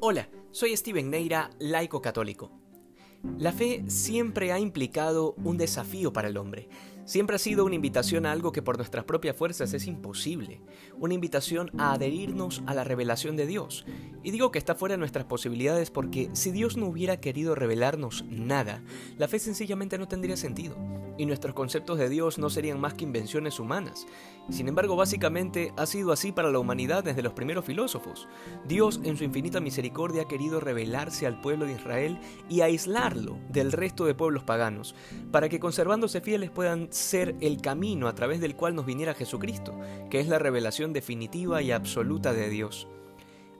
Hola, soy Steven Neira, laico católico. La fe siempre ha implicado un desafío para el hombre. Siempre ha sido una invitación a algo que por nuestras propias fuerzas es imposible. Una invitación a adherirnos a la revelación de Dios. Y digo que está fuera de nuestras posibilidades porque si Dios no hubiera querido revelarnos nada, la fe sencillamente no tendría sentido y nuestros conceptos de Dios no serían más que invenciones humanas. Sin embargo, básicamente ha sido así para la humanidad desde los primeros filósofos. Dios, en su infinita misericordia, ha querido revelarse al pueblo de Israel y aislarlo del resto de pueblos paganos, para que conservándose fieles puedan ser el camino a través del cual nos viniera Jesucristo, que es la revelación definitiva y absoluta de Dios.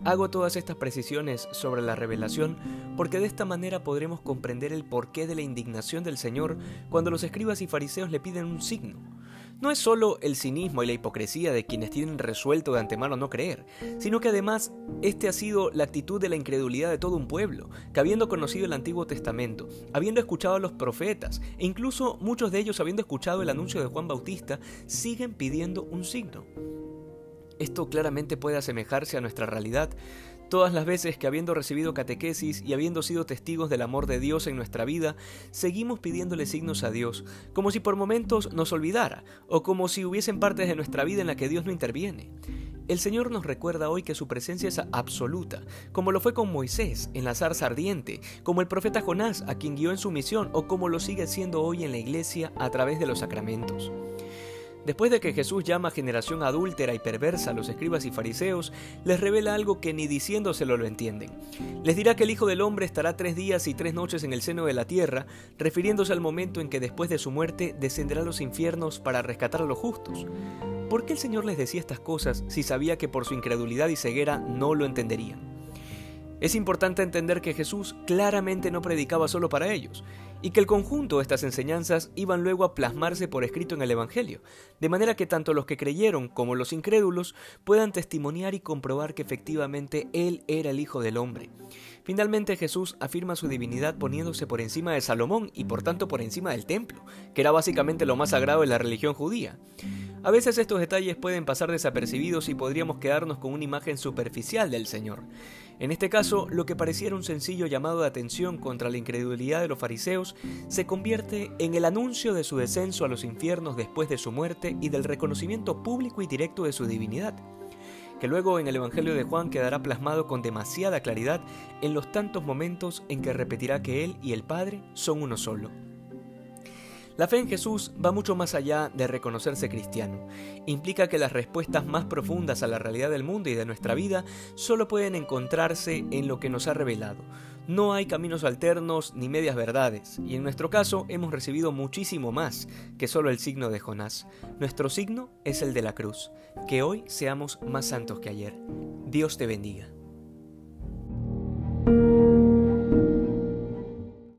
Hago todas estas precisiones sobre la revelación porque de esta manera podremos comprender el porqué de la indignación del Señor cuando los escribas y fariseos le piden un signo. No es solo el cinismo y la hipocresía de quienes tienen resuelto de antemano no creer, sino que además este ha sido la actitud de la incredulidad de todo un pueblo, que habiendo conocido el Antiguo Testamento, habiendo escuchado a los profetas, e incluso muchos de ellos habiendo escuchado el anuncio de Juan Bautista, siguen pidiendo un signo. Esto claramente puede asemejarse a nuestra realidad. Todas las veces que habiendo recibido catequesis y habiendo sido testigos del amor de Dios en nuestra vida, seguimos pidiéndole signos a Dios, como si por momentos nos olvidara, o como si hubiesen partes de nuestra vida en la que Dios no interviene. El Señor nos recuerda hoy que su presencia es absoluta, como lo fue con Moisés en la zarza ardiente, como el profeta Jonás a quien guió en su misión, o como lo sigue siendo hoy en la iglesia a través de los sacramentos. Después de que Jesús llama generación adúltera y perversa a los escribas y fariseos, les revela algo que ni diciéndoselo lo entienden. Les dirá que el Hijo del Hombre estará tres días y tres noches en el seno de la tierra, refiriéndose al momento en que después de su muerte descenderá a los infiernos para rescatar a los justos. ¿Por qué el Señor les decía estas cosas si sabía que por su incredulidad y ceguera no lo entenderían? Es importante entender que Jesús claramente no predicaba solo para ellos, y que el conjunto de estas enseñanzas iban luego a plasmarse por escrito en el Evangelio, de manera que tanto los que creyeron como los incrédulos puedan testimoniar y comprobar que efectivamente Él era el Hijo del Hombre. Finalmente Jesús afirma su divinidad poniéndose por encima de Salomón y por tanto por encima del templo, que era básicamente lo más sagrado de la religión judía. A veces estos detalles pueden pasar desapercibidos y podríamos quedarnos con una imagen superficial del Señor. En este caso, lo que pareciera un sencillo llamado de atención contra la incredulidad de los fariseos se convierte en el anuncio de su descenso a los infiernos después de su muerte y del reconocimiento público y directo de su divinidad, que luego en el Evangelio de Juan quedará plasmado con demasiada claridad en los tantos momentos en que repetirá que Él y el Padre son uno solo. La fe en Jesús va mucho más allá de reconocerse cristiano. Implica que las respuestas más profundas a la realidad del mundo y de nuestra vida solo pueden encontrarse en lo que nos ha revelado. No hay caminos alternos ni medias verdades, y en nuestro caso hemos recibido muchísimo más que solo el signo de Jonás. Nuestro signo es el de la cruz. Que hoy seamos más santos que ayer. Dios te bendiga.